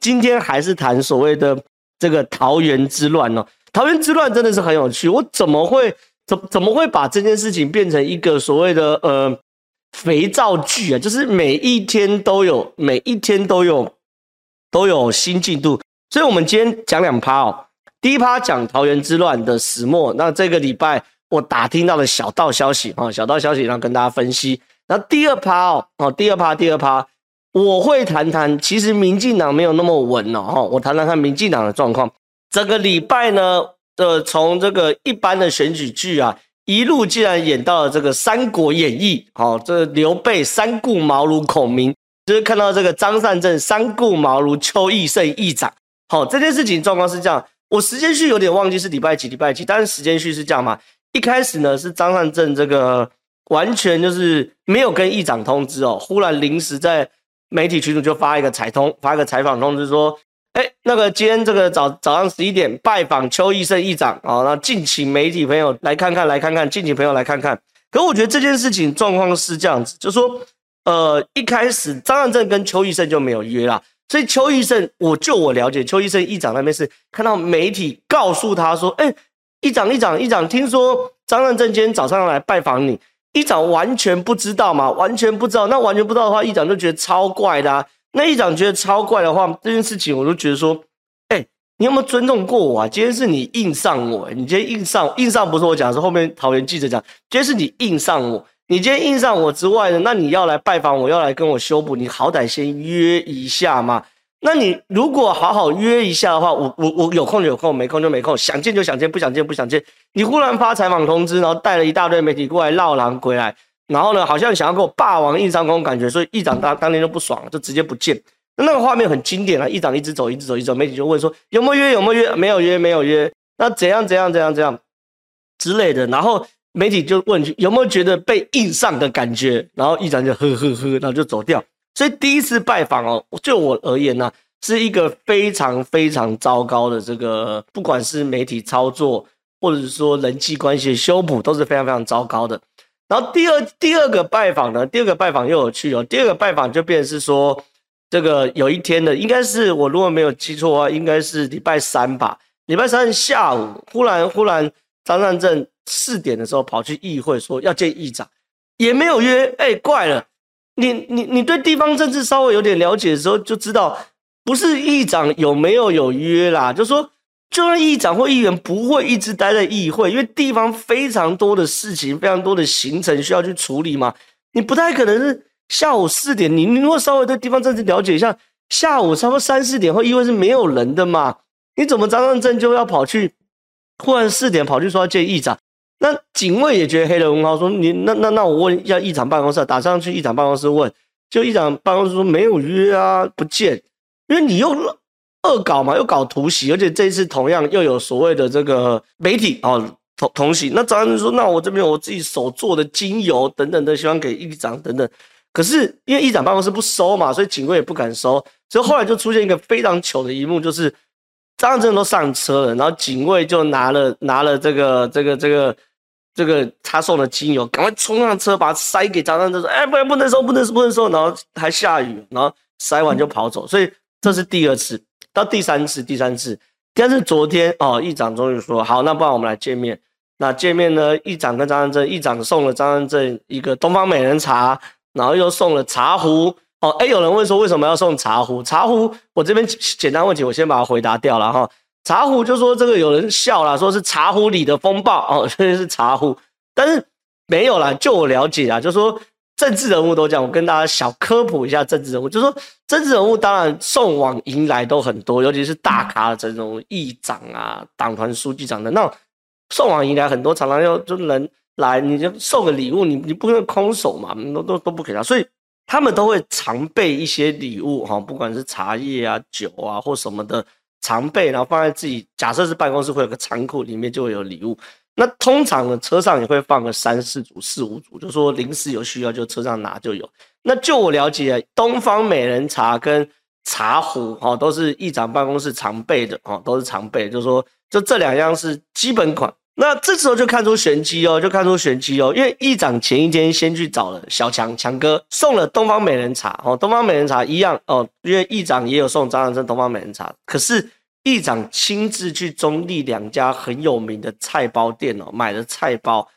今天还是谈所谓的这个桃园之乱哦。桃园之乱真的是很有趣，我怎么会怎怎么会把这件事情变成一个所谓的呃肥皂剧啊？就是每一天都有，每一天都有都有新进度。所以，我们今天讲两趴哦。第一趴讲桃园之乱的始末，那这个礼拜我打听到的小道消息啊，小道消息，然后跟大家分析。然后第二趴哦，哦，第二趴，第二趴，我会谈谈，其实民进党没有那么稳了，哈，我谈谈看民进党的状况。这个礼拜呢，呃，从这个一般的选举剧啊，一路竟然演到了这个《三国演义》。好，这刘备三顾茅庐，孔明就是看到这个张善政三顾茅庐，邱义胜议长。好，这件事情状况是这样，我时间序有点忘记是礼拜几，礼拜几，但是时间序是这样嘛。一开始呢是张善政这个完全就是没有跟议长通知哦，忽然临时在媒体群组就发一个采通，发一个采访通知说。哎，那个今天这个早早上十一点拜访邱义胜议长啊，那敬请媒体朋友来看看，来看看，敬请朋友来看看。可我觉得这件事情状况是这样子，就说，呃，一开始张善政跟邱义胜就没有约啦，所以邱义胜，我就我了解，邱义胜议长那边是看到媒体告诉他说，哎，议长，议长，议长，听说张善政今天早上要来拜访你，议长完全不知道嘛，完全不知道，那完全不知道的话，议长就觉得超怪的啊。那议长觉得超怪的话，这件事情我就觉得说，哎、你有没有尊重过我啊？今天是你硬上我，你今天硬上硬上不是我讲，是后面桃园记者讲，今天是你硬上我，你今天硬上我之外呢，那你要来拜访我，要来跟我修补，你好歹先约一下嘛。那你如果好好约一下的话，我我我有空就有空，没空就没空，想见就想见，不想见不想见。你忽然发采访通知，然后带了一大堆媒体过来绕狼回来。然后呢，好像想要给我霸王硬上弓感觉，所以议长当当天就不爽了，就直接不见。那那个画面很经典啊，议长一直走，一直走，一直走，媒体就问说有没有约，有没有约，没有约，没有约。那怎样怎样怎样怎样之类的。然后媒体就问有没有觉得被硬上的感觉，然后议长就呵呵呵，然后就走掉。所以第一次拜访哦，就我而言呢、是一个非常非常糟糕的这个，不管是媒体操作，或者是说人际关系的修补，都是非常非常糟糕的。然后第二第二个拜访呢，第二个拜访又有趣哦。第二个拜访就变成是说，这个有一天的，应该是我如果没有记错的话，应该是礼拜三吧。礼拜三下午，忽然忽然张善政四点的时候跑去议会说要见议长，也没有约。哎，怪了，你你你对地方政治稍微有点了解的时候，就知道不是议长有没有有约啦，就说。就算议长或议员不会一直待在议会，因为地方非常多的事情，非常多的行程需要去处理嘛。你不太可能是下午四点，你你如果稍微对地方政治了解一下，下午差不多三四点后议会是没有人的嘛。你怎么张善政就要跑去，忽然四点跑去说要见议长？那警卫也觉得黑人问号，说你那那那我问一下议长办公室，打上去议长办公室问，就议长办公室说没有约啊，不见，因为你又。恶搞嘛，又搞突袭，而且这一次同样又有所谓的这个媒体哦同同行。那张安说：“那我这边有我自己手做的精油等等的，希望给议长等等。”可是因为议长办公室不收嘛，所以警卫也不敢收。所以后来就出现一个非常糗的一幕，就是张善政都上车了，然后警卫就拿了拿了这个这个这个这个他送的精油，赶快冲上车把它塞给张善政说：“哎，不然不能收，不能收，不能收。”然后还下雨，然后塞完就跑走。所以这是第二次。到第三次，第三次，但是昨天哦，议长终于说好，那不然我们来见面。那见面呢，议长跟张善政，议长送了张善政一个东方美人茶，然后又送了茶壶。哦，哎，有人问说为什么要送茶壶？茶壶，我这边简单问题，我先把它回答掉了哈。茶壶就说这个有人笑了，说是茶壶里的风暴 哦，所以是茶壶，但是没有啦，就我了解啊，就说。政治人物都讲，我跟大家小科普一下政治人物，就说政治人物当然送往迎来都很多，尤其是大咖的这种议长啊、党团书记长的那送往迎来很多，常常要就人来，你就送个礼物，你你不能空手嘛，都都都不给他，所以他们都会常备一些礼物哈，不管是茶叶啊、酒啊或什么的常备，然后放在自己假设是办公室会有个仓库，里面就会有礼物。那通常呢，车上也会放个三四组、四五组，就说临时有需要就车上拿就有。那就我了解，东方美人茶跟茶壶哈，都是议长办公室常备的哈，都是常备。就是说，就这两样是基本款那这时候就看出玄机哦，就看出玄机哦，因为议长前一天先去找了小强强哥，送了东方美人茶哦，东方美人茶一样哦，因为议长也有送张善政东方美人茶，可是议长亲自去中坜两家很有名的菜包店哦，买了菜包，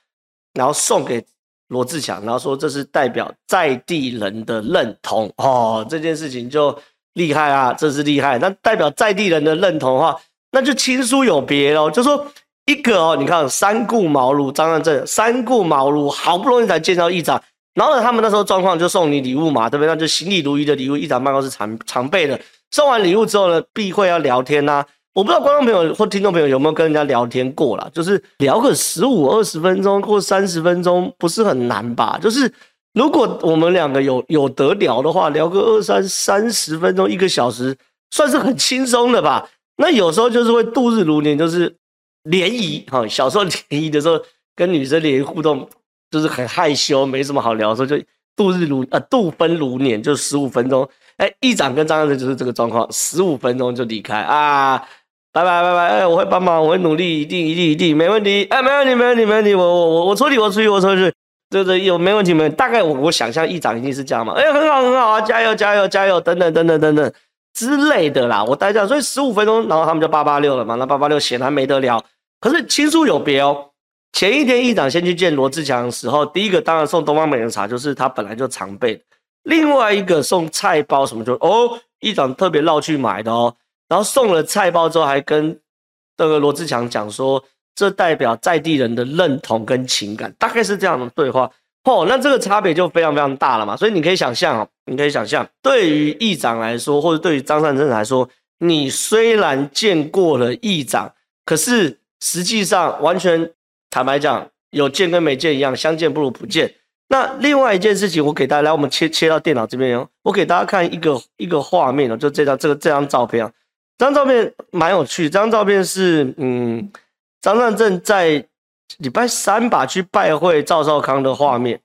然后送给罗志强，然后说这是代表在地人的认同哦，这件事情就厉害啊，这是厉害，那代表在地人的认同的话。那就亲疏有别哦，就说一个哦，你看三顾茅庐，张善政三顾茅庐，好不容易才见到议长，然后呢，他们那时候状况就送你礼物嘛，对不对？那就行礼如仪的礼物，议长办公室常常备的。送完礼物之后呢，必会要聊天呐、啊，我不知道观众朋友或听众朋友有没有跟人家聊天过啦，就是聊个十五二十分钟或三十分钟，不是很难吧？就是如果我们两个有有得聊的话，聊个二三三十分钟，一个小时，算是很轻松的吧。那有时候就是会度日如年，就是联谊哈。小时候联谊的时候，跟女生联谊互动，就是很害羞，没什么好聊的时候，就度日如呃度分如年，就十五分钟。哎，议长跟张先生就是这个状况，十五分钟就离开啊，拜拜拜拜，哎，我会帮忙，我会努力，一定一定一定没问题，哎，没问题没问题没问题，我我我我出去我出去我出去，对对有没问题没问题？大概我我想象议长一定是这样嘛，哎，很好很好啊，加油加油加油，等等等等等等。之类的啦，我待这样，所以十五分钟，然后他们就八八六了嘛。那八八六显然没得聊，可是亲疏有别哦。前一天议长先去见罗志强的时候，第一个当然送东方美人茶，就是他本来就常备的。另外一个送菜包什么就哦，议长特别绕去买的哦。然后送了菜包之后，还跟那个罗志强讲说，这代表在地人的认同跟情感，大概是这样的对话。哦，那这个差别就非常非常大了嘛，所以你可以想象哦，你可以想象，对于议长来说，或者对于张善政来说，你虽然见过了议长，可是实际上完全坦白讲，有见跟没见一样，相见不如不见。那另外一件事情，我给大家来，我们切切到电脑这边哦，我给大家看一个一个画面哦，就这张这个这张照片啊，这张照片蛮有趣，这张照片是嗯，张善政在。礼拜三吧，去拜会赵少康的画面。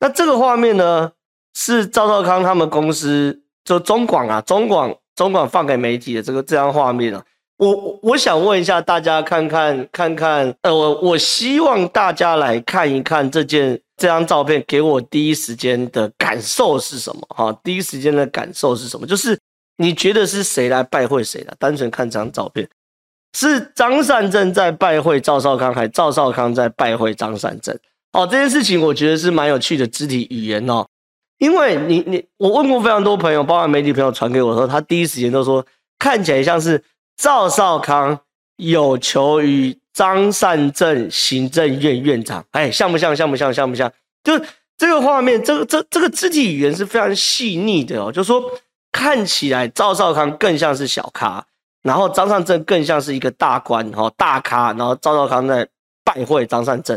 那这个画面呢，是赵少康他们公司就中广啊，中广中广放给媒体的这个这张画面啊。我我想问一下大家，看看看看，呃，我我希望大家来看一看这件这张照片，给我第一时间的感受是什么？哈，第一时间的感受是什么？就是你觉得是谁来拜会谁的？单纯看这张照片。是张善政在拜会赵少康，还赵少康在拜会张善政？哦，这件事情我觉得是蛮有趣的肢体语言哦。因为你你我问过非常多朋友，包括媒体朋友传给我说，他第一时间都说看起来像是赵少康有求于张善政行政院院长，哎，像不像？像不像？像不像？就这个画面，这个这这个肢体语言是非常细腻的哦。就说看起来赵少康更像是小咖。然后张善政更像是一个大官哈大咖，然后赵少康在拜会张善政，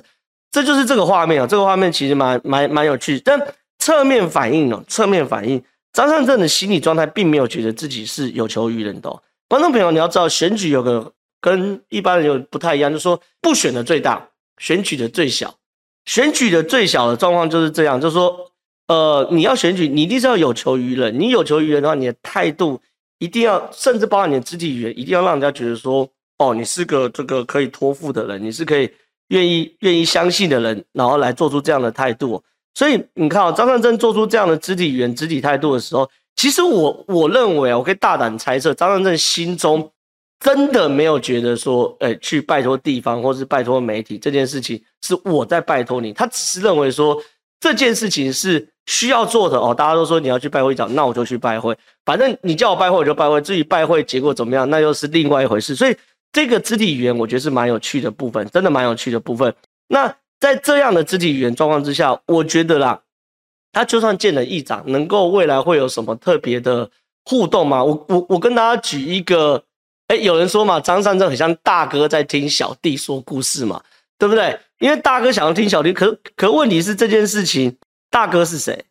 这就是这个画面啊，这个画面其实蛮蛮蛮有趣，但侧面反映哦，侧面反映张善政的心理状态并没有觉得自己是有求于人的。观众朋友，你要知道选举有个跟一般人有不太一样，就是说不选的最大，选举的最小，选举的最小的状况就是这样，就是说呃你要选举，你一定是要有求于人，你有求于人的话，你的态度。一定要，甚至包含你的肢体语言，一定要让人家觉得说，哦，你是个这个可以托付的人，你是可以愿意愿意相信的人，然后来做出这样的态度。所以你看哦，张善政做出这样的肢体语言、肢体态度的时候，其实我我认为啊，我可以大胆猜测，张善政心中真的没有觉得说，哎，去拜托地方或是拜托媒体这件事情是我在拜托你，他只是认为说这件事情是。需要做的哦，大家都说你要去拜会长，那我就去拜会。反正你叫我拜会，我就拜会。至于拜会结果怎么样，那又是另外一回事。所以这个肢体语言，我觉得是蛮有趣的部分，真的蛮有趣的部分。那在这样的肢体语言状况之下，我觉得啦，他就算见了议长，能够未来会有什么特别的互动吗？我我我跟大家举一个，哎，有人说嘛，张善政很像大哥在听小弟说故事嘛，对不对？因为大哥想要听小弟，可可问题是这件事情。大哥是谁？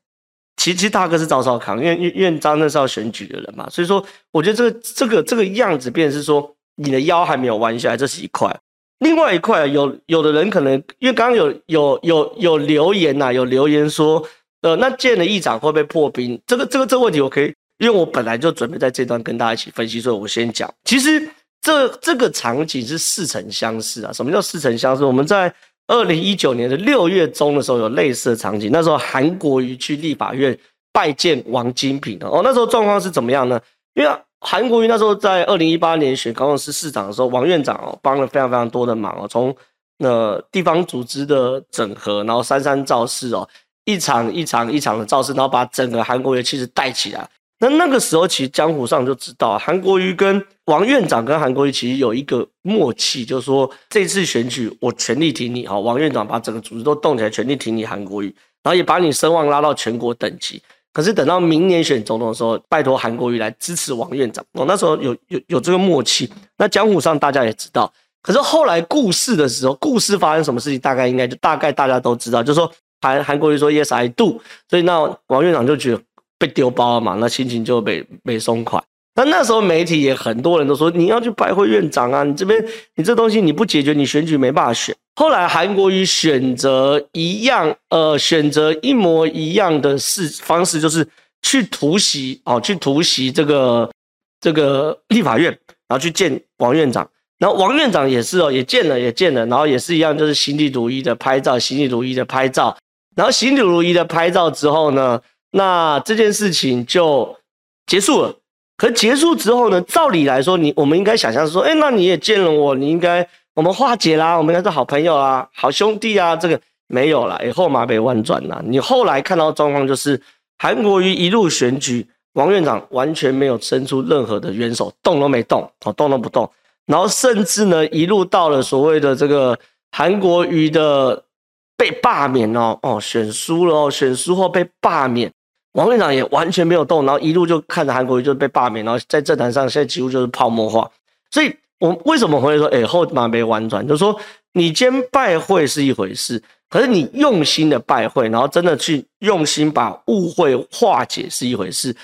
其实大哥是赵少康，因为因为张那是要选举的人嘛，所以说我觉得这个这个这个样子，变成是说你的腰还没有弯下来，这是一块。另外一块，有有的人可能因为刚刚有有有有留言呐、有留言说，呃，那见了议长会不会破冰？这个这个这个问题我可以，因为我本来就准备在这段跟大家一起分析，所以我先讲。其实这这个场景是似曾相识啊。什么叫似曾相识？我们在二零一九年的六月中的时候有类似的场景，那时候韩国瑜去立法院拜见王金平哦，那时候状况是怎么样呢？因为韩国瑜那时候在二零一八年选高雄市市长的时候，王院长哦帮了非常非常多的忙哦，从呃地方组织的整合，然后三三造势哦，一场一场一场的造势，然后把整个韩国瑜气势带起来。那那个时候其实江湖上就知道，韩国瑜跟王院长跟韩国瑜其实有一个默契，就是说这次选举我全力挺你，好，王院长把整个组织都动起来，全力挺你韩国瑜，然后也把你声望拉到全国等级。可是等到明年选总统的时候，拜托韩国瑜来支持王院长。哦，那时候有有有这个默契。那江湖上大家也知道。可是后来故事的时候，故事发生什么事情，大概应该就大概大家都知道，就是说韩韩国瑜说 Yes I do，所以那王院长就觉得被丢包了嘛，那心情就被被松快。那那时候媒体也很多人都说，你要去拜会院长啊，你这边你这东西你不解决，你选举没办法选。后来韩国瑜选择一样，呃，选择一模一样的事方式，就是去突袭哦，去突袭这个这个立法院，然后去见王院长。然后王院长也是哦，也见了，也见了，然后也是一样，就是行礼如一的拍照，行礼如一的拍照。然后行礼如仪的拍照之后呢，那这件事情就结束了。可结束之后呢，照理来说，你我们应该想象说，哎，那你也见了我，你应该。我们化解啦，我们应该是好朋友啊，好兄弟啊，这个没有了，以后马北弯转了。你后来看到状况就是，韩国瑜一路选举，王院长完全没有伸出任何的援手，动都没动，哦，动都不动。然后甚至呢，一路到了所谓的这个韩国瑜的被罢免哦，哦，选输了哦，选输后被罢免，王院长也完全没有动，然后一路就看着韩国瑜就被罢免，然后在政坛上现在几乎就是泡沫化，所以。我为什么会说，哎，后马没弯转？就是说，你今天拜会是一回事，可是你用心的拜会，然后真的去用心把误会化解是一回事，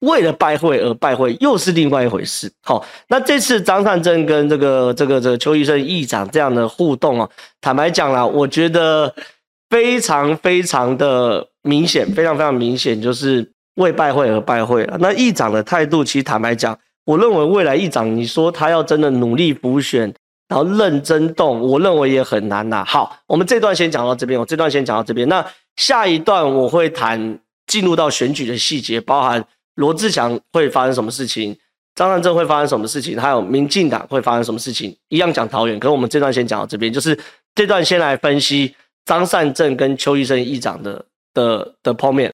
为了拜会而拜会又是另外一回事。好，那这次张善政跟这个这个这个邱医生议长这样的互动啊，坦白讲啦，我觉得非常非常的明显，非常非常明显，就是为拜会而拜会了。那议长的态度，其实坦白讲。我认为未来议长，你说他要真的努力补选，然后认真动，我认为也很难呐。好，我们这段先讲到这边，我这段先讲到这边。那下一段我会谈进入到选举的细节，包含罗志祥会发生什么事情，张善政会发生什么事情，还有民进党会发生什么事情，一样讲桃园。可是我们这段先讲到这边，就是这段先来分析张善政跟邱医生议长的的的碰面。